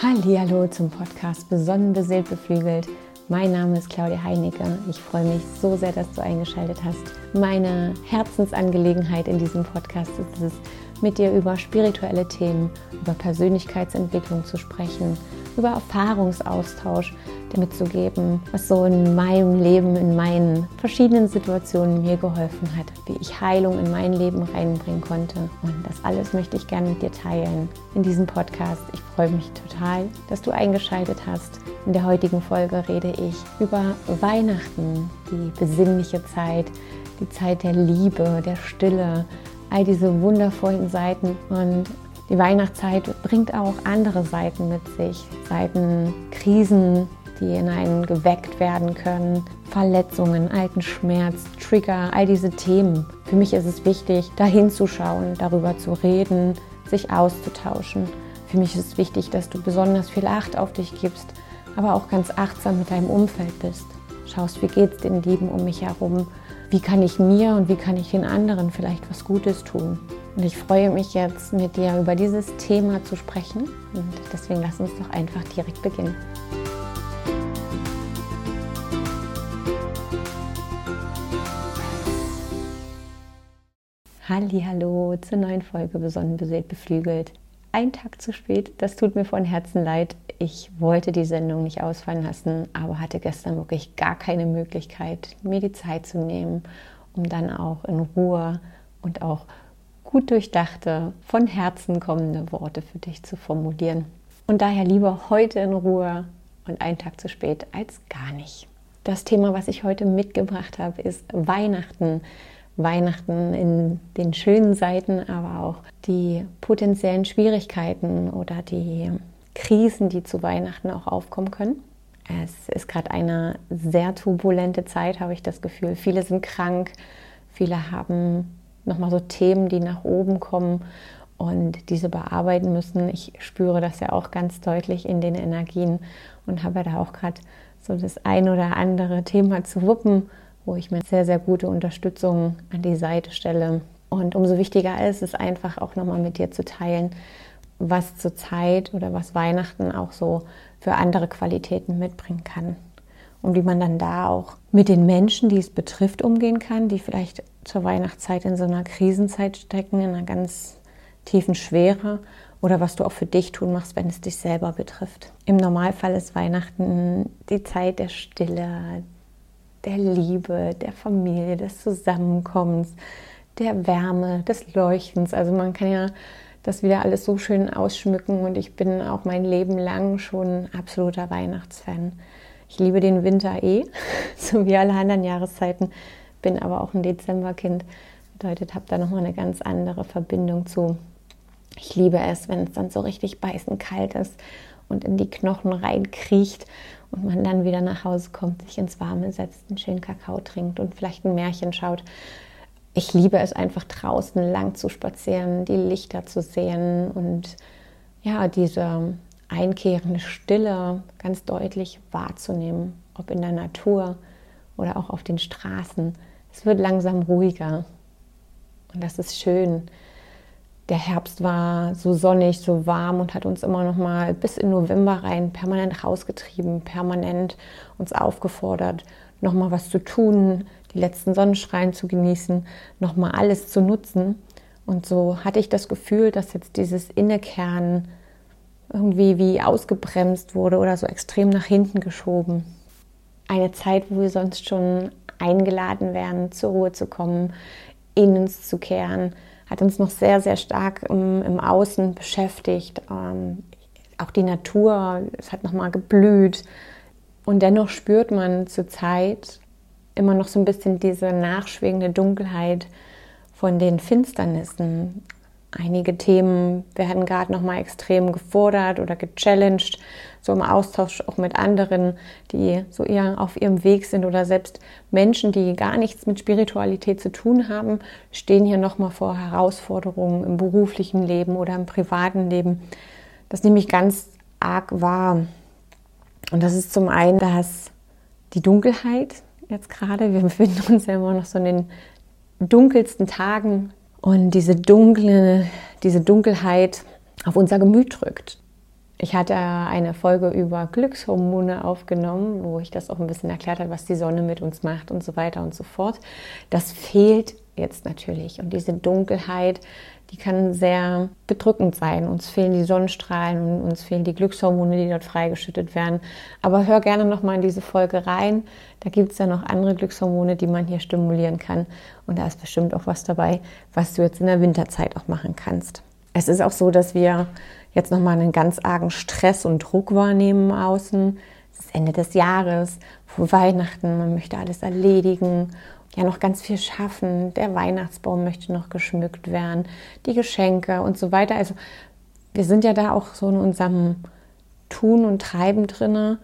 Hallo zum Podcast Besonnen beseelt beflügelt. Mein Name ist Claudia Heinecke. Ich freue mich so sehr, dass du eingeschaltet hast. Meine Herzensangelegenheit in diesem Podcast ist es, mit dir über spirituelle Themen, über Persönlichkeitsentwicklung zu sprechen, über Erfahrungsaustausch dir mitzugeben, was so in meinem Leben, in meinen verschiedenen Situationen mir geholfen hat, wie ich Heilung in mein Leben reinbringen konnte. Und das alles möchte ich gerne mit dir teilen in diesem Podcast. Ich freue mich total, dass du eingeschaltet hast. In der heutigen Folge rede ich über Weihnachten, die besinnliche Zeit, die Zeit der Liebe, der Stille, all diese wundervollen Seiten und die Weihnachtszeit bringt auch andere Seiten mit sich, Seiten Krisen, die in einen geweckt werden können, Verletzungen, alten Schmerz, Trigger, all diese Themen. Für mich ist es wichtig, da hinzuschauen, darüber zu reden, sich auszutauschen. Für mich ist es wichtig, dass du besonders viel Acht auf dich gibst, aber auch ganz achtsam mit deinem Umfeld bist. Schaust, wie geht es den Lieben um mich herum? Wie kann ich mir und wie kann ich den anderen vielleicht was Gutes tun? Und ich freue mich jetzt, mit dir über dieses Thema zu sprechen. Und deswegen lass uns doch einfach direkt beginnen. Hallo zur neuen Folge Besonnen beseelt beflügelt. Ein Tag zu spät, das tut mir von Herzen leid. Ich wollte die Sendung nicht ausfallen lassen, aber hatte gestern wirklich gar keine Möglichkeit, mir die Zeit zu nehmen, um dann auch in Ruhe und auch gut durchdachte, von Herzen kommende Worte für dich zu formulieren. Und daher lieber heute in Ruhe und einen Tag zu spät als gar nicht. Das Thema, was ich heute mitgebracht habe, ist Weihnachten. Weihnachten in den schönen Seiten, aber auch die potenziellen Schwierigkeiten oder die Krisen, die zu Weihnachten auch aufkommen können. Es ist gerade eine sehr turbulente Zeit, habe ich das Gefühl. Viele sind krank, viele haben nochmal so Themen, die nach oben kommen und diese bearbeiten müssen. Ich spüre das ja auch ganz deutlich in den Energien und habe da auch gerade so das ein oder andere Thema zu wuppen wo ich mir sehr, sehr gute Unterstützung an die Seite stelle. Und umso wichtiger ist es einfach auch nochmal mit dir zu teilen, was zur Zeit oder was Weihnachten auch so für andere Qualitäten mitbringen kann. Und wie man dann da auch mit den Menschen, die es betrifft, umgehen kann, die vielleicht zur Weihnachtszeit in so einer Krisenzeit stecken, in einer ganz tiefen Schwere oder was du auch für dich tun machst, wenn es dich selber betrifft. Im Normalfall ist Weihnachten die Zeit der Stille, der Liebe, der Familie, des Zusammenkommens, der Wärme, des Leuchtens. Also man kann ja das wieder alles so schön ausschmücken und ich bin auch mein Leben lang schon absoluter Weihnachtsfan. Ich liebe den Winter eh, so wie alle anderen Jahreszeiten, bin aber auch ein Dezemberkind. Bedeutet, habe da nochmal eine ganz andere Verbindung zu. Ich liebe es, wenn es dann so richtig beißend kalt ist und in die Knochen reinkriecht und man dann wieder nach Hause kommt, sich ins Warme setzt, einen schönen Kakao trinkt und vielleicht ein Märchen schaut. Ich liebe es einfach draußen lang zu spazieren, die Lichter zu sehen und ja, diese einkehrende Stille ganz deutlich wahrzunehmen, ob in der Natur oder auch auf den Straßen. Es wird langsam ruhiger und das ist schön der Herbst war so sonnig, so warm und hat uns immer noch mal bis in November rein permanent rausgetrieben, permanent uns aufgefordert, noch mal was zu tun, die letzten Sonnenstrahlen zu genießen, noch mal alles zu nutzen. Und so hatte ich das Gefühl, dass jetzt dieses Innekern irgendwie wie ausgebremst wurde oder so extrem nach hinten geschoben. Eine Zeit, wo wir sonst schon eingeladen werden, zur Ruhe zu kommen, in uns zu kehren, hat uns noch sehr, sehr stark im, im Außen beschäftigt. Ähm, auch die Natur, es hat nochmal geblüht. Und dennoch spürt man zurzeit immer noch so ein bisschen diese nachschwingende Dunkelheit von den Finsternissen. Einige Themen werden gerade nochmal extrem gefordert oder gechallenged, so im Austausch auch mit anderen, die so eher auf ihrem Weg sind oder selbst Menschen, die gar nichts mit Spiritualität zu tun haben, stehen hier nochmal vor Herausforderungen im beruflichen Leben oder im privaten Leben. Das nehme ich ganz arg wahr. Und das ist zum einen, dass die Dunkelheit jetzt gerade, wir befinden uns ja immer noch so in den dunkelsten Tagen und diese dunkle, diese Dunkelheit auf unser Gemüt drückt. Ich hatte eine Folge über Glückshormone aufgenommen, wo ich das auch ein bisschen erklärt habe, was die Sonne mit uns macht und so weiter und so fort. Das fehlt jetzt natürlich. Und diese Dunkelheit, die kann sehr bedrückend sein. Uns fehlen die Sonnenstrahlen und uns fehlen die Glückshormone, die dort freigeschüttet werden. Aber hör gerne nochmal in diese Folge rein. Da gibt es ja noch andere Glückshormone, die man hier stimulieren kann. Und da ist bestimmt auch was dabei, was du jetzt in der Winterzeit auch machen kannst. Es ist auch so, dass wir jetzt nochmal einen ganz argen Stress und Druck wahrnehmen außen. Es ist Ende des Jahres, vor Weihnachten, man möchte alles erledigen, ja noch ganz viel schaffen. Der Weihnachtsbaum möchte noch geschmückt werden, die Geschenke und so weiter. Also wir sind ja da auch so in unserem Tun und Treiben drinne,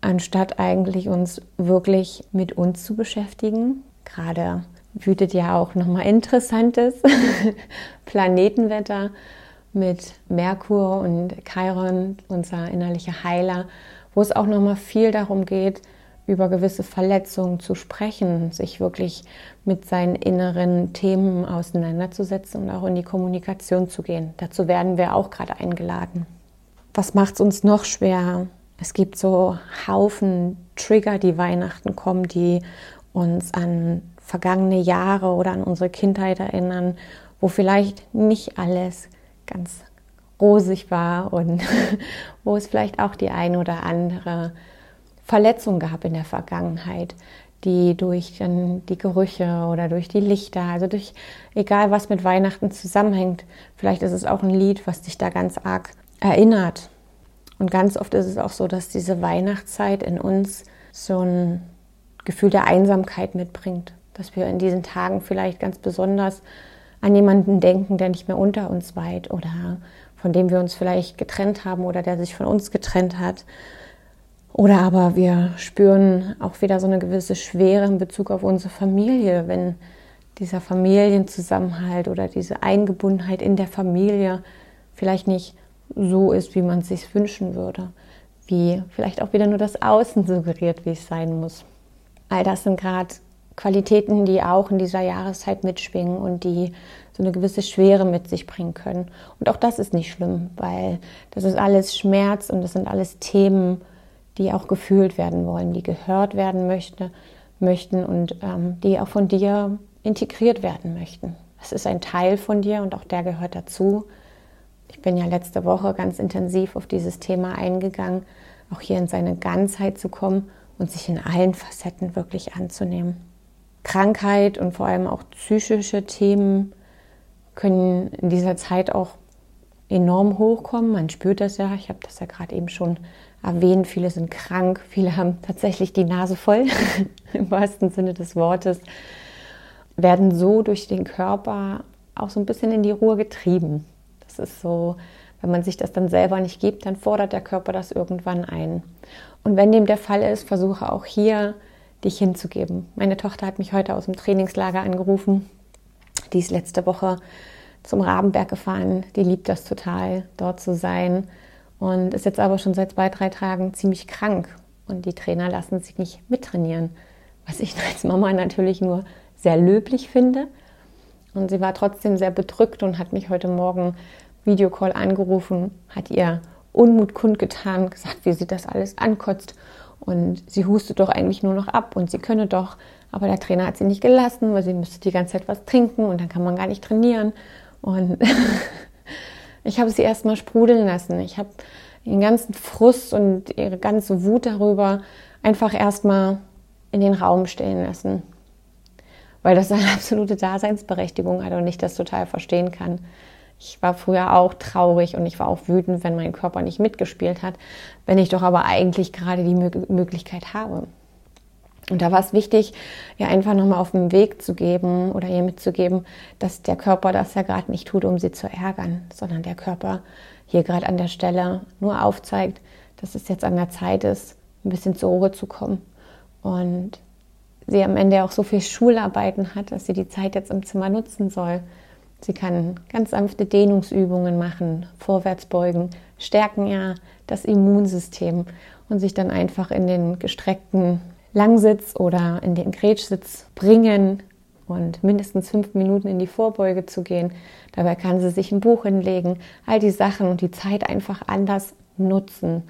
anstatt eigentlich uns wirklich mit uns zu beschäftigen. Gerade wütet ja auch nochmal interessantes Planetenwetter mit Merkur und Chiron, unser innerlicher Heiler, wo es auch nochmal viel darum geht, über gewisse Verletzungen zu sprechen, sich wirklich mit seinen inneren Themen auseinanderzusetzen und auch in die Kommunikation zu gehen. Dazu werden wir auch gerade eingeladen. Was macht es uns noch schwer? Es gibt so Haufen Trigger, die Weihnachten kommen, die uns an vergangene Jahre oder an unsere Kindheit erinnern, wo vielleicht nicht alles ganz rosig war und wo es vielleicht auch die ein oder andere Verletzung gab in der Vergangenheit, die durch dann die Gerüche oder durch die Lichter, also durch egal was mit Weihnachten zusammenhängt, vielleicht ist es auch ein Lied, was dich da ganz arg erinnert. Und ganz oft ist es auch so, dass diese Weihnachtszeit in uns so ein Gefühl der Einsamkeit mitbringt, dass wir in diesen Tagen vielleicht ganz besonders an jemanden denken, der nicht mehr unter uns weilt oder von dem wir uns vielleicht getrennt haben oder der sich von uns getrennt hat. Oder aber wir spüren auch wieder so eine gewisse Schwere in Bezug auf unsere Familie, wenn dieser Familienzusammenhalt oder diese Eingebundenheit in der Familie vielleicht nicht so ist, wie man es sich wünschen würde, wie vielleicht auch wieder nur das Außen suggeriert, wie es sein muss. All das sind gerade Qualitäten, die auch in dieser Jahreszeit mitschwingen und die so eine gewisse Schwere mit sich bringen können. Und auch das ist nicht schlimm, weil das ist alles Schmerz und das sind alles Themen, die auch gefühlt werden wollen, die gehört werden möchte, möchten und ähm, die auch von dir integriert werden möchten. Es ist ein Teil von dir und auch der gehört dazu. Ich bin ja letzte Woche ganz intensiv auf dieses Thema eingegangen, auch hier in seine Ganzheit zu kommen und sich in allen Facetten wirklich anzunehmen. Krankheit und vor allem auch psychische Themen können in dieser Zeit auch enorm hochkommen. Man spürt das ja, ich habe das ja gerade eben schon erwähnt, viele sind krank, viele haben tatsächlich die Nase voll, im wahrsten Sinne des Wortes, werden so durch den Körper auch so ein bisschen in die Ruhe getrieben. Das ist so, wenn man sich das dann selber nicht gibt, dann fordert der Körper das irgendwann ein. Und wenn dem der Fall ist, versuche auch hier dich hinzugeben. Meine Tochter hat mich heute aus dem Trainingslager angerufen. Die ist letzte Woche zum Rabenberg gefahren. Die liebt das total, dort zu sein. Und ist jetzt aber schon seit zwei, drei Tagen ziemlich krank. Und die Trainer lassen sich nicht mittrainieren. Was ich als Mama natürlich nur sehr löblich finde. Und sie war trotzdem sehr bedrückt und hat mich heute Morgen Videocall angerufen, hat ihr Unmut kundgetan, gesagt, wie sie das alles ankotzt und sie hustet doch eigentlich nur noch ab und sie könne doch. Aber der Trainer hat sie nicht gelassen, weil sie müsste die ganze Zeit was trinken und dann kann man gar nicht trainieren. Und ich habe sie erstmal sprudeln lassen. Ich habe ihren ganzen Frust und ihre ganze Wut darüber einfach erstmal in den Raum stellen lassen. Weil das eine absolute Daseinsberechtigung hat und ich das total verstehen kann. Ich war früher auch traurig und ich war auch wütend, wenn mein Körper nicht mitgespielt hat, wenn ich doch aber eigentlich gerade die Möglichkeit habe. Und da war es wichtig, ihr einfach nochmal auf den Weg zu geben oder ihr mitzugeben, dass der Körper das ja gerade nicht tut, um sie zu ärgern, sondern der Körper hier gerade an der Stelle nur aufzeigt, dass es jetzt an der Zeit ist, ein bisschen zur Ruhe zu kommen. Und sie am Ende auch so viel Schularbeiten hat, dass sie die Zeit jetzt im Zimmer nutzen soll, Sie kann ganz sanfte Dehnungsübungen machen, vorwärts beugen, stärken ja das Immunsystem und sich dann einfach in den gestreckten Langsitz oder in den Gretschsitz bringen und mindestens fünf Minuten in die Vorbeuge zu gehen. Dabei kann sie sich ein Buch hinlegen, all die Sachen und die Zeit einfach anders nutzen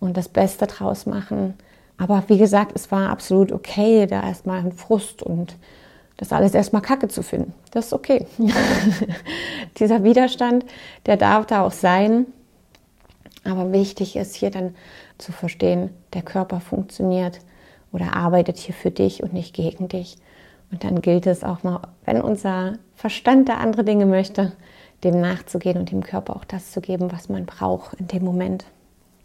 und das Beste draus machen. Aber wie gesagt, es war absolut okay, da erstmal ein Frust und das alles erstmal kacke zu finden. Das ist okay. Dieser Widerstand, der darf da auch sein. Aber wichtig ist hier dann zu verstehen, der Körper funktioniert oder arbeitet hier für dich und nicht gegen dich. Und dann gilt es auch mal, wenn unser Verstand da andere Dinge möchte, dem nachzugehen und dem Körper auch das zu geben, was man braucht in dem Moment.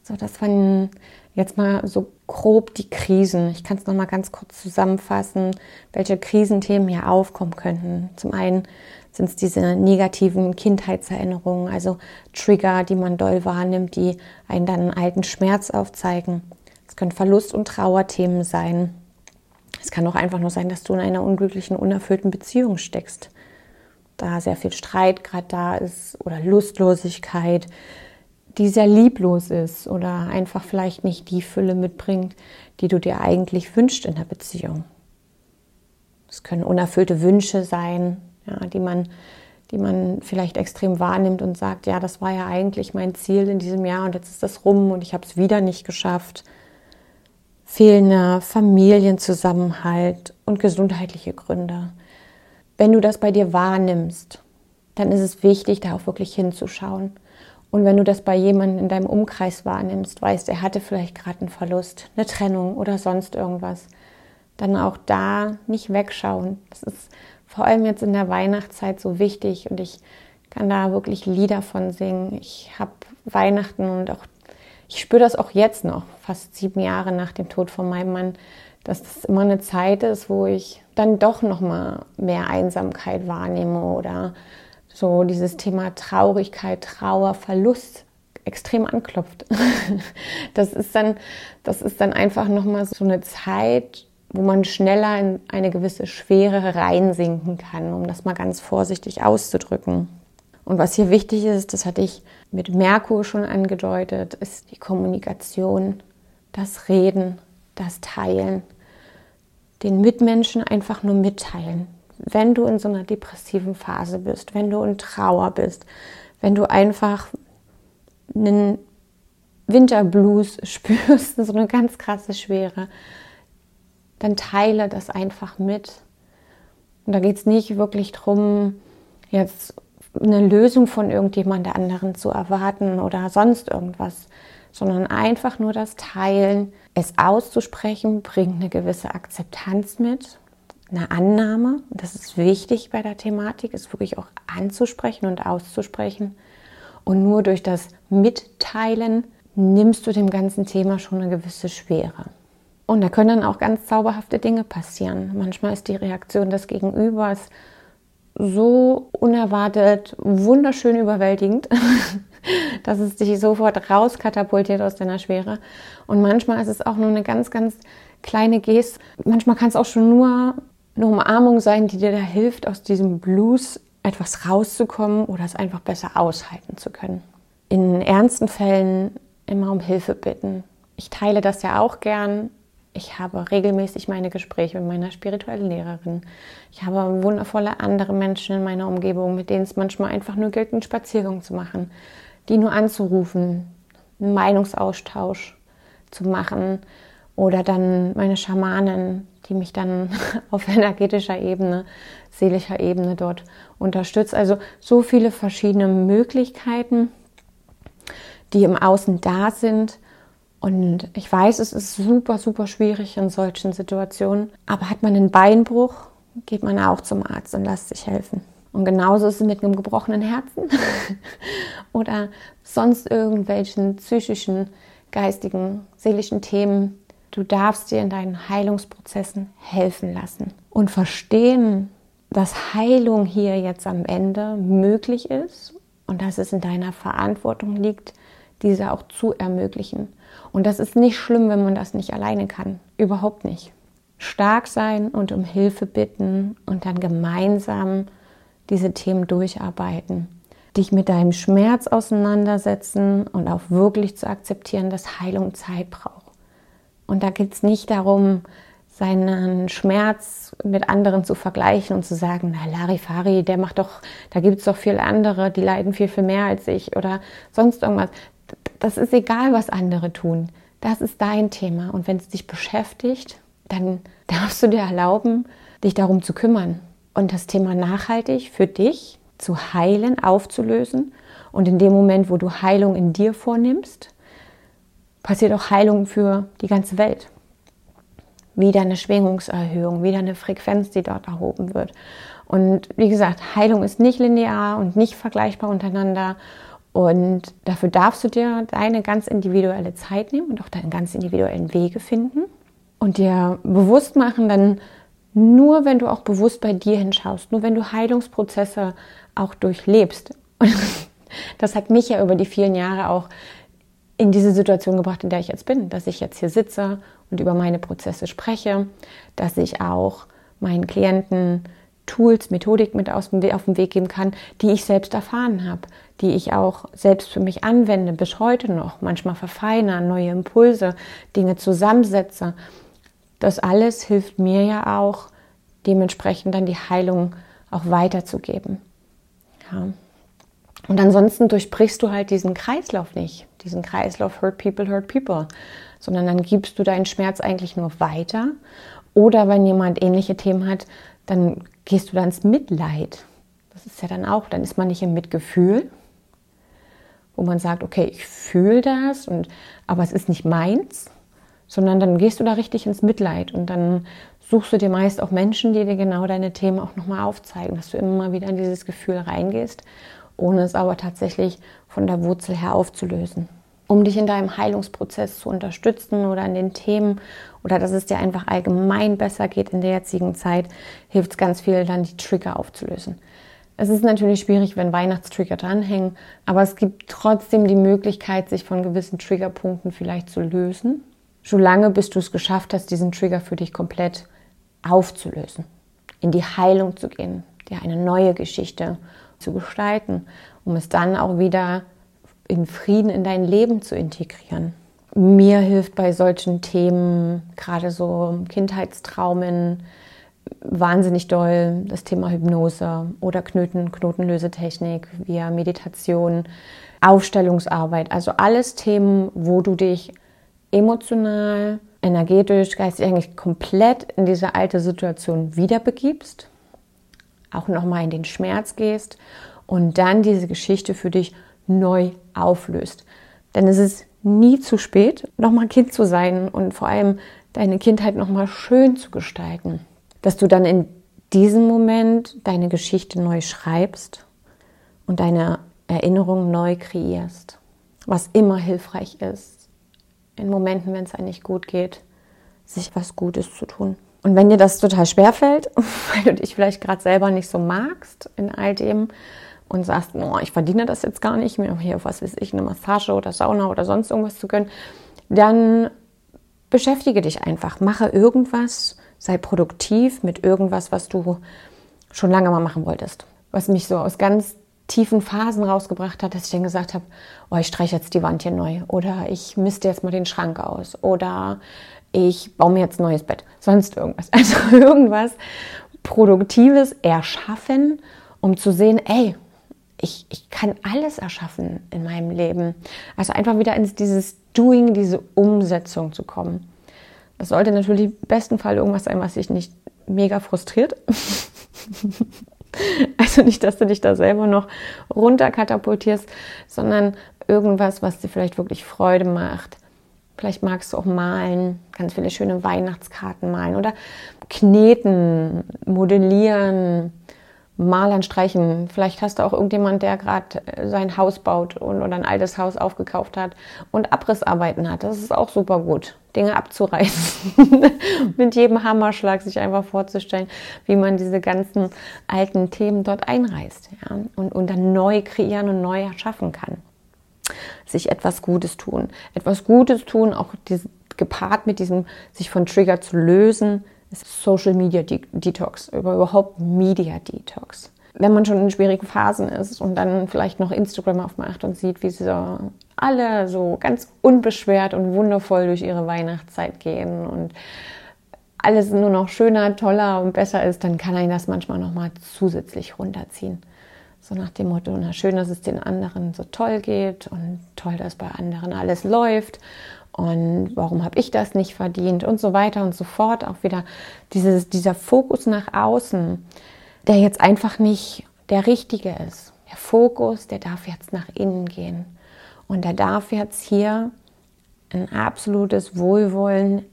So, das waren jetzt mal so grob die Krisen. Ich kann es noch mal ganz kurz zusammenfassen, welche Krisenthemen hier aufkommen könnten. Zum einen sind es diese negativen Kindheitserinnerungen, also Trigger, die man doll wahrnimmt, die einen dann einen alten Schmerz aufzeigen. Es können Verlust- und Trauerthemen sein. Es kann auch einfach nur sein, dass du in einer unglücklichen, unerfüllten Beziehung steckst. Da sehr viel Streit gerade da ist oder Lustlosigkeit, die sehr lieblos ist oder einfach vielleicht nicht die Fülle mitbringt, die du dir eigentlich wünschst in der Beziehung. Es können unerfüllte Wünsche sein, ja, die, man, die man vielleicht extrem wahrnimmt und sagt, ja, das war ja eigentlich mein Ziel in diesem Jahr und jetzt ist das rum und ich habe es wieder nicht geschafft. Fehlender Familienzusammenhalt und gesundheitliche Gründe. Wenn du das bei dir wahrnimmst, dann ist es wichtig, da auch wirklich hinzuschauen und wenn du das bei jemandem in deinem Umkreis wahrnimmst, weißt, er hatte vielleicht gerade einen Verlust, eine Trennung oder sonst irgendwas, dann auch da nicht wegschauen. Das ist vor allem jetzt in der Weihnachtszeit so wichtig und ich kann da wirklich Lieder von singen. Ich habe Weihnachten und auch ich spüre das auch jetzt noch, fast sieben Jahre nach dem Tod von meinem Mann, dass das immer eine Zeit ist, wo ich dann doch noch mal mehr Einsamkeit wahrnehme oder so dieses Thema Traurigkeit, Trauer, Verlust extrem anklopft. Das ist dann, das ist dann einfach nochmal so eine Zeit, wo man schneller in eine gewisse Schwere reinsinken kann, um das mal ganz vorsichtig auszudrücken. Und was hier wichtig ist, das hatte ich mit Merkur schon angedeutet, ist die Kommunikation, das Reden, das Teilen, den Mitmenschen einfach nur mitteilen, wenn du in so einer depressiven Phase bist, wenn du in Trauer bist, wenn du einfach einen Winterblues spürst, so eine ganz krasse Schwere, dann teile das einfach mit. Und da geht es nicht wirklich darum, jetzt eine Lösung von irgendjemand anderen zu erwarten oder sonst irgendwas, sondern einfach nur das Teilen, es auszusprechen, bringt eine gewisse Akzeptanz mit eine Annahme. Das ist wichtig bei der Thematik, ist wirklich auch anzusprechen und auszusprechen. Und nur durch das Mitteilen nimmst du dem ganzen Thema schon eine gewisse Schwere. Und da können dann auch ganz zauberhafte Dinge passieren. Manchmal ist die Reaktion des Gegenübers so unerwartet, wunderschön überwältigend, dass es dich sofort rauskatapultiert aus deiner Schwere. Und manchmal ist es auch nur eine ganz, ganz kleine Geste. Manchmal kann es auch schon nur eine Umarmung sein, die dir da hilft, aus diesem Blues etwas rauszukommen oder es einfach besser aushalten zu können. In ernsten Fällen immer um Hilfe bitten. Ich teile das ja auch gern. Ich habe regelmäßig meine Gespräche mit meiner spirituellen Lehrerin. Ich habe wundervolle andere Menschen in meiner Umgebung, mit denen es manchmal einfach nur gilt, einen Spaziergang zu machen, die nur anzurufen, einen Meinungsaustausch zu machen oder dann meine Schamanen, die mich dann auf energetischer Ebene, seelischer Ebene dort unterstützt. Also so viele verschiedene Möglichkeiten, die im Außen da sind. Und ich weiß, es ist super, super schwierig in solchen Situationen. Aber hat man einen Beinbruch, geht man auch zum Arzt und lässt sich helfen. Und genauso ist es mit einem gebrochenen Herzen oder sonst irgendwelchen psychischen, geistigen, seelischen Themen, Du darfst dir in deinen Heilungsprozessen helfen lassen und verstehen, dass Heilung hier jetzt am Ende möglich ist und dass es in deiner Verantwortung liegt, diese auch zu ermöglichen. Und das ist nicht schlimm, wenn man das nicht alleine kann. Überhaupt nicht. Stark sein und um Hilfe bitten und dann gemeinsam diese Themen durcharbeiten. Dich mit deinem Schmerz auseinandersetzen und auch wirklich zu akzeptieren, dass Heilung Zeit braucht. Und da geht es nicht darum, seinen Schmerz mit anderen zu vergleichen und zu sagen, na Larifari, der macht doch, da gibt es doch viel andere, die leiden viel, viel mehr als ich oder sonst irgendwas. Das ist egal, was andere tun. Das ist dein Thema. Und wenn es dich beschäftigt, dann darfst du dir erlauben, dich darum zu kümmern und das Thema nachhaltig für dich zu heilen, aufzulösen. Und in dem Moment, wo du Heilung in dir vornimmst, passiert auch Heilung für die ganze Welt. Wieder eine Schwingungserhöhung, wieder eine Frequenz, die dort erhoben wird. Und wie gesagt, Heilung ist nicht linear und nicht vergleichbar untereinander. Und dafür darfst du dir deine ganz individuelle Zeit nehmen und auch deine ganz individuellen Wege finden und dir bewusst machen, dann nur wenn du auch bewusst bei dir hinschaust, nur wenn du Heilungsprozesse auch durchlebst. Und das hat mich ja über die vielen Jahre auch in diese Situation gebracht, in der ich jetzt bin, dass ich jetzt hier sitze und über meine Prozesse spreche, dass ich auch meinen Klienten Tools, Methodik mit auf den Weg geben kann, die ich selbst erfahren habe, die ich auch selbst für mich anwende, bis heute noch, manchmal verfeinere, neue Impulse, Dinge zusammensetze. Das alles hilft mir ja auch, dementsprechend dann die Heilung auch weiterzugeben. Ja. Und ansonsten durchbrichst du halt diesen Kreislauf nicht, diesen Kreislauf Hurt People, Hurt People, sondern dann gibst du deinen Schmerz eigentlich nur weiter. Oder wenn jemand ähnliche Themen hat, dann gehst du dann ins Mitleid. Das ist ja dann auch, dann ist man nicht im Mitgefühl, wo man sagt, okay, ich fühle das, und, aber es ist nicht meins, sondern dann gehst du da richtig ins Mitleid und dann suchst du dir meist auch Menschen, die dir genau deine Themen auch nochmal aufzeigen, dass du immer wieder in dieses Gefühl reingehst, ohne es aber tatsächlich von der Wurzel her aufzulösen um dich in deinem Heilungsprozess zu unterstützen oder an den Themen oder dass es dir einfach allgemein besser geht in der jetzigen Zeit, hilft es ganz viel, dann die Trigger aufzulösen. Es ist natürlich schwierig, wenn Weihnachtstrigger dranhängen, aber es gibt trotzdem die Möglichkeit, sich von gewissen Triggerpunkten vielleicht zu lösen, solange bis du es geschafft hast, diesen Trigger für dich komplett aufzulösen, in die Heilung zu gehen, dir eine neue Geschichte zu gestalten, um es dann auch wieder in Frieden in dein Leben zu integrieren. Mir hilft bei solchen Themen, gerade so Kindheitstraumen, wahnsinnig doll das Thema Hypnose oder Knoten, Knotenlösetechnik via Meditation, Aufstellungsarbeit. Also alles Themen, wo du dich emotional, energetisch, geistig eigentlich komplett in diese alte Situation wiederbegibst, auch nochmal in den Schmerz gehst und dann diese Geschichte für dich neu auflöst. Denn es ist nie zu spät, nochmal Kind zu sein und vor allem deine Kindheit nochmal schön zu gestalten. Dass du dann in diesem Moment deine Geschichte neu schreibst und deine Erinnerungen neu kreierst. Was immer hilfreich ist, in Momenten, wenn es einem nicht gut geht, sich was Gutes zu tun. Und wenn dir das total schwer fällt, weil du dich vielleicht gerade selber nicht so magst in all dem, und sagst, oh, ich verdiene das jetzt gar nicht, mir hier, was weiß ich, eine Massage oder Sauna oder sonst irgendwas zu gönnen, dann beschäftige dich einfach, mache irgendwas, sei produktiv mit irgendwas, was du schon lange mal machen wolltest. Was mich so aus ganz tiefen Phasen rausgebracht hat, dass ich dann gesagt habe, oh, ich streiche jetzt die Wand hier neu oder ich misste jetzt mal den Schrank aus oder ich baue mir jetzt ein neues Bett, sonst irgendwas. Also irgendwas Produktives erschaffen, um zu sehen, ey, ich, ich kann alles erschaffen in meinem Leben. Also einfach wieder ins dieses Doing, diese Umsetzung zu kommen. Das sollte natürlich im besten Fall irgendwas sein, was dich nicht mega frustriert. also nicht, dass du dich da selber noch runterkatapultierst, sondern irgendwas, was dir vielleicht wirklich Freude macht. Vielleicht magst du auch malen, ganz viele schöne Weihnachtskarten malen oder kneten, modellieren, Malern streichen. Vielleicht hast du auch irgendjemand, der gerade äh, sein Haus baut und, oder ein altes Haus aufgekauft hat und Abrissarbeiten hat. Das ist auch super gut, Dinge abzureißen. Mit jedem Hammerschlag sich einfach vorzustellen, wie man diese ganzen alten Themen dort einreißt ja? und, und dann neu kreieren und neu erschaffen kann. Sich etwas Gutes tun. Etwas Gutes tun, auch diese, gepaart mit diesem, sich von Trigger zu lösen, Social Media Detox, über überhaupt Media Detox. Wenn man schon in schwierigen Phasen ist und dann vielleicht noch Instagram aufmacht und sieht, wie sie alle so ganz unbeschwert und wundervoll durch ihre Weihnachtszeit gehen und alles nur noch schöner, toller und besser ist, dann kann einen das manchmal noch mal zusätzlich runterziehen. So nach dem Motto, na schön, dass es den anderen so toll geht und toll, dass bei anderen alles läuft und warum habe ich das nicht verdient und so weiter und so fort. Auch wieder dieses, dieser Fokus nach außen, der jetzt einfach nicht der richtige ist. Der Fokus, der darf jetzt nach innen gehen. Und der darf jetzt hier ein absolutes Wohlwollen,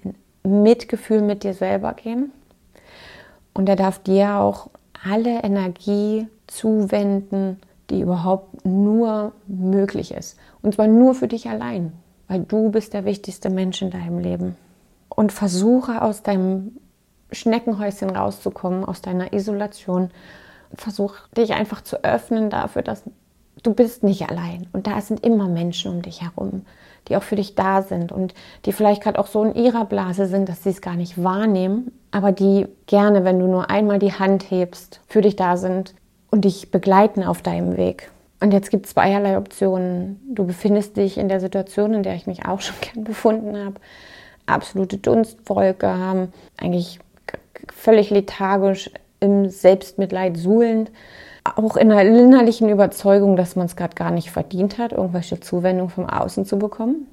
ein Mitgefühl mit dir selber gehen. Und er darf dir auch alle Energie zuwenden, die überhaupt nur möglich ist. Und zwar nur für dich allein, weil du bist der wichtigste Mensch in deinem Leben. Und versuche aus deinem Schneckenhäuschen rauszukommen, aus deiner Isolation. Versuch dich einfach zu öffnen dafür, dass du bist nicht allein. Und da sind immer Menschen um dich herum, die auch für dich da sind und die vielleicht gerade auch so in ihrer Blase sind, dass sie es gar nicht wahrnehmen, aber die gerne, wenn du nur einmal die Hand hebst, für dich da sind, und dich begleiten auf deinem Weg. Und jetzt gibt es zweierlei Optionen. Du befindest dich in der Situation, in der ich mich auch schon gern befunden habe. Absolute Dunstwolke haben, eigentlich völlig lethargisch im Selbstmitleid suhlend, auch in einer innerlichen Überzeugung, dass man es gerade gar nicht verdient hat, irgendwelche Zuwendung vom Außen zu bekommen.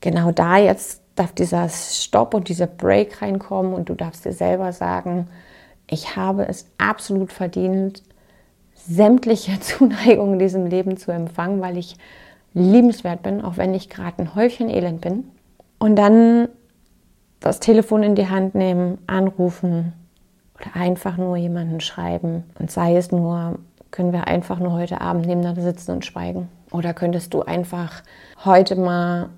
Genau da jetzt darf dieser Stopp und dieser Break reinkommen und du darfst dir selber sagen, ich habe es absolut verdient, sämtliche Zuneigung in diesem Leben zu empfangen, weil ich liebenswert bin, auch wenn ich gerade ein Häufchen Elend bin. Und dann das Telefon in die Hand nehmen, anrufen oder einfach nur jemanden schreiben. Und sei es nur, können wir einfach nur heute Abend nebeneinander sitzen und schweigen. Oder könntest du einfach heute mal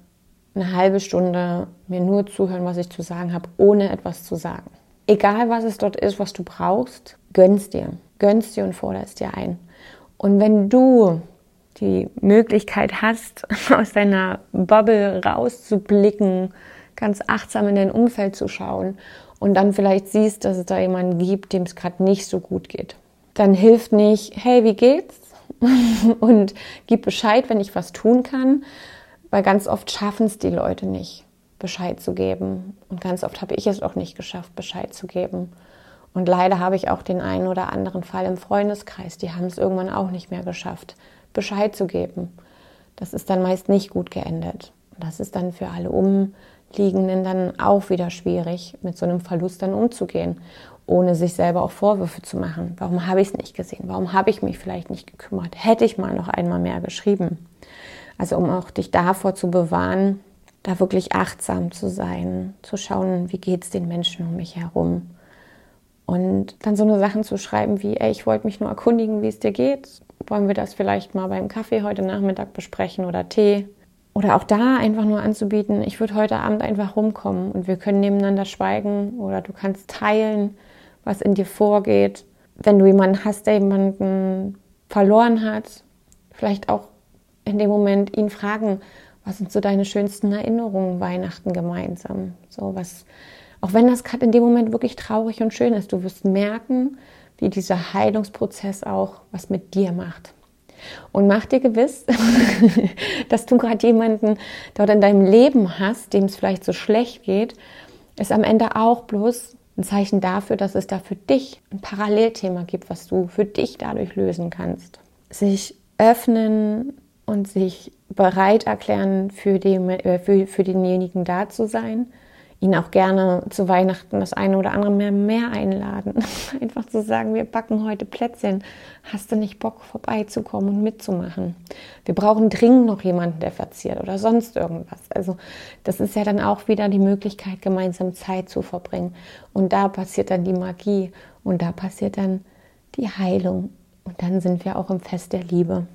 eine halbe Stunde mir nur zuhören, was ich zu sagen habe, ohne etwas zu sagen. Egal was es dort ist, was du brauchst, gönn's dir gönnst dir und forderst dir ein. Und wenn du die Möglichkeit hast, aus deiner Bubble rauszublicken, ganz achtsam in dein Umfeld zu schauen und dann vielleicht siehst, dass es da jemanden gibt, dem es gerade nicht so gut geht, dann hilft nicht, hey, wie geht's? und gib Bescheid, wenn ich was tun kann, weil ganz oft schaffen es die Leute nicht, Bescheid zu geben. Und ganz oft habe ich es auch nicht geschafft, Bescheid zu geben. Und leider habe ich auch den einen oder anderen Fall im Freundeskreis, die haben es irgendwann auch nicht mehr geschafft, Bescheid zu geben. Das ist dann meist nicht gut geendet. das ist dann für alle Umliegenden dann auch wieder schwierig, mit so einem Verlust dann umzugehen, ohne sich selber auch Vorwürfe zu machen. Warum habe ich es nicht gesehen? Warum habe ich mich vielleicht nicht gekümmert? Hätte ich mal noch einmal mehr geschrieben? Also um auch dich davor zu bewahren, da wirklich achtsam zu sein, zu schauen, wie geht es den Menschen um mich herum und dann so eine Sachen zu schreiben wie, ey, ich wollte mich nur erkundigen, wie es dir geht. Wollen wir das vielleicht mal beim Kaffee heute Nachmittag besprechen oder Tee? Oder auch da einfach nur anzubieten, ich würde heute Abend einfach rumkommen und wir können nebeneinander schweigen oder du kannst teilen, was in dir vorgeht. Wenn du jemanden hast, der jemanden verloren hat, vielleicht auch in dem Moment ihn fragen, was sind so deine schönsten Erinnerungen Weihnachten gemeinsam? So was auch wenn das gerade in dem Moment wirklich traurig und schön ist, du wirst merken, wie dieser Heilungsprozess auch was mit dir macht. Und mach dir gewiss, dass du gerade jemanden dort in deinem Leben hast, dem es vielleicht so schlecht geht, ist am Ende auch bloß ein Zeichen dafür, dass es da für dich ein Parallelthema gibt, was du für dich dadurch lösen kannst. Sich öffnen und sich bereit erklären, für, den, äh, für, für denjenigen da zu sein ihn auch gerne zu Weihnachten das eine oder andere mehr, mehr einladen. Einfach zu sagen, wir backen heute Plätzchen. Hast du nicht Bock vorbeizukommen und mitzumachen? Wir brauchen dringend noch jemanden, der verziert oder sonst irgendwas. Also das ist ja dann auch wieder die Möglichkeit, gemeinsam Zeit zu verbringen. Und da passiert dann die Magie und da passiert dann die Heilung. Und dann sind wir auch im Fest der Liebe.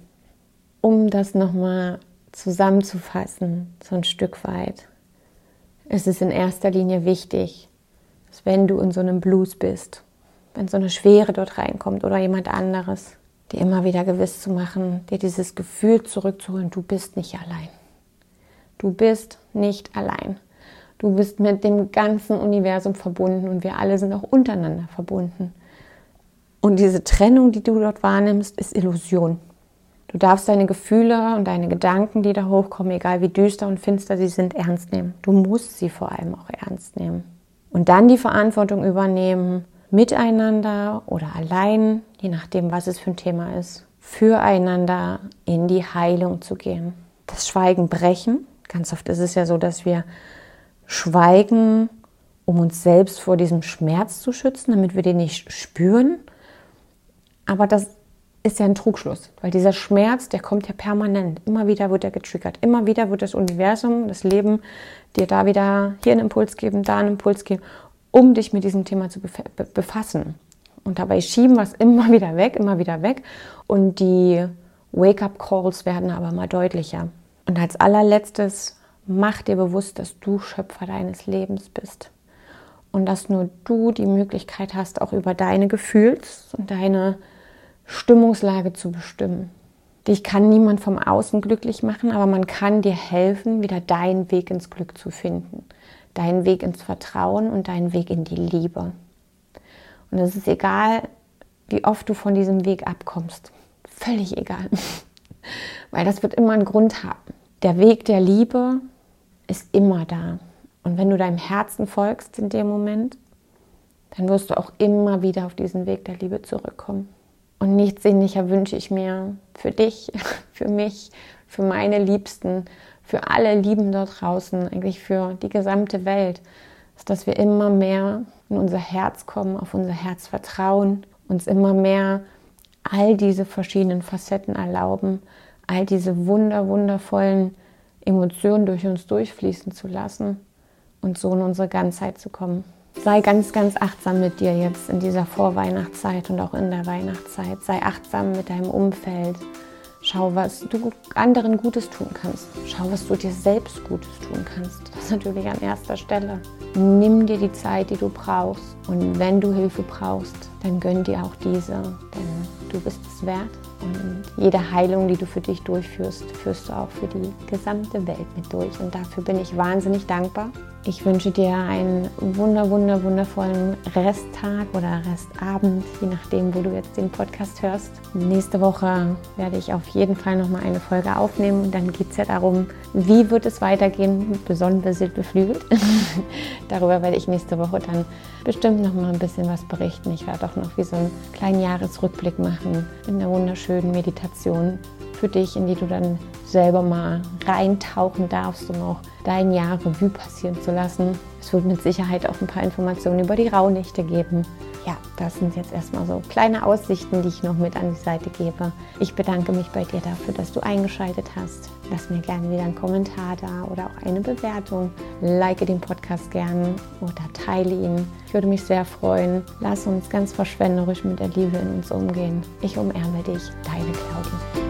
Um das nochmal zusammenzufassen, so ein Stück weit es ist in erster Linie wichtig, dass wenn du in so einem Blues bist, wenn so eine Schwere dort reinkommt oder jemand anderes, dir immer wieder gewiss zu machen, dir dieses Gefühl zurückzuholen, du bist nicht allein. Du bist nicht allein. Du bist mit dem ganzen Universum verbunden und wir alle sind auch untereinander verbunden. Und diese Trennung, die du dort wahrnimmst, ist Illusion. Du darfst deine Gefühle und deine Gedanken, die da hochkommen, egal wie düster und finster sie sind, ernst nehmen. Du musst sie vor allem auch ernst nehmen. Und dann die Verantwortung übernehmen, miteinander oder allein, je nachdem, was es für ein Thema ist, füreinander in die Heilung zu gehen. Das Schweigen brechen. Ganz oft ist es ja so, dass wir schweigen, um uns selbst vor diesem Schmerz zu schützen, damit wir den nicht spüren. Aber das ist ja ein Trugschluss, weil dieser Schmerz, der kommt ja permanent. Immer wieder wird er getriggert. Immer wieder wird das Universum, das Leben dir da wieder hier einen Impuls geben, da einen Impuls geben, um dich mit diesem Thema zu befassen. Und dabei schieben wir es immer wieder weg, immer wieder weg. Und die Wake-up-Calls werden aber mal deutlicher. Und als allerletztes, mach dir bewusst, dass du Schöpfer deines Lebens bist. Und dass nur du die Möglichkeit hast, auch über deine Gefühls- und deine Stimmungslage zu bestimmen. Dich kann niemand vom Außen glücklich machen, aber man kann dir helfen, wieder deinen Weg ins Glück zu finden. Deinen Weg ins Vertrauen und deinen Weg in die Liebe. Und es ist egal, wie oft du von diesem Weg abkommst. Völlig egal. Weil das wird immer einen Grund haben. Der Weg der Liebe ist immer da. Und wenn du deinem Herzen folgst in dem Moment, dann wirst du auch immer wieder auf diesen Weg der Liebe zurückkommen. Und nichts sehnlicher wünsche ich mir für dich, für mich, für meine Liebsten, für alle Lieben dort draußen, eigentlich für die gesamte Welt, ist, dass wir immer mehr in unser Herz kommen, auf unser Herz vertrauen, uns immer mehr all diese verschiedenen Facetten erlauben, all diese wunder, wundervollen Emotionen durch uns durchfließen zu lassen und so in unsere Ganzheit zu kommen. Sei ganz, ganz achtsam mit dir jetzt in dieser Vorweihnachtszeit und auch in der Weihnachtszeit. Sei achtsam mit deinem Umfeld. Schau, was du anderen Gutes tun kannst. Schau, was du dir selbst Gutes tun kannst. Das ist natürlich an erster Stelle. Nimm dir die Zeit, die du brauchst. Und wenn du Hilfe brauchst, dann gönn dir auch diese. Denn du bist es wert. Und jede Heilung, die du für dich durchführst, führst du auch für die gesamte Welt mit durch. Und dafür bin ich wahnsinnig dankbar. Ich wünsche dir einen wunder, wunder, wundervollen Resttag oder Restabend, je nachdem, wo du jetzt den Podcast hörst. Nächste Woche werde ich auf jeden Fall nochmal eine Folge aufnehmen. Und dann geht es ja darum, wie wird es weitergehen, besonders beflügelt. Darüber werde ich nächste Woche dann bestimmt nochmal ein bisschen was berichten. Ich werde auch noch wie so einen kleinen Jahresrückblick machen mit einer wunderschönen Meditation für dich, in die du dann selber mal reintauchen darfst, um auch dein Jahr Revue passieren zu lassen. Es wird mit Sicherheit auch ein paar Informationen über die Rauhnächte geben. Ja, das sind jetzt erstmal so kleine Aussichten, die ich noch mit an die Seite gebe. Ich bedanke mich bei dir dafür, dass du eingeschaltet hast. Lass mir gerne wieder einen Kommentar da oder auch eine Bewertung. Like den Podcast gerne oder teile ihn. Ich würde mich sehr freuen. Lass uns ganz verschwenderisch mit der Liebe in uns umgehen. Ich umärme dich, deine Claudia.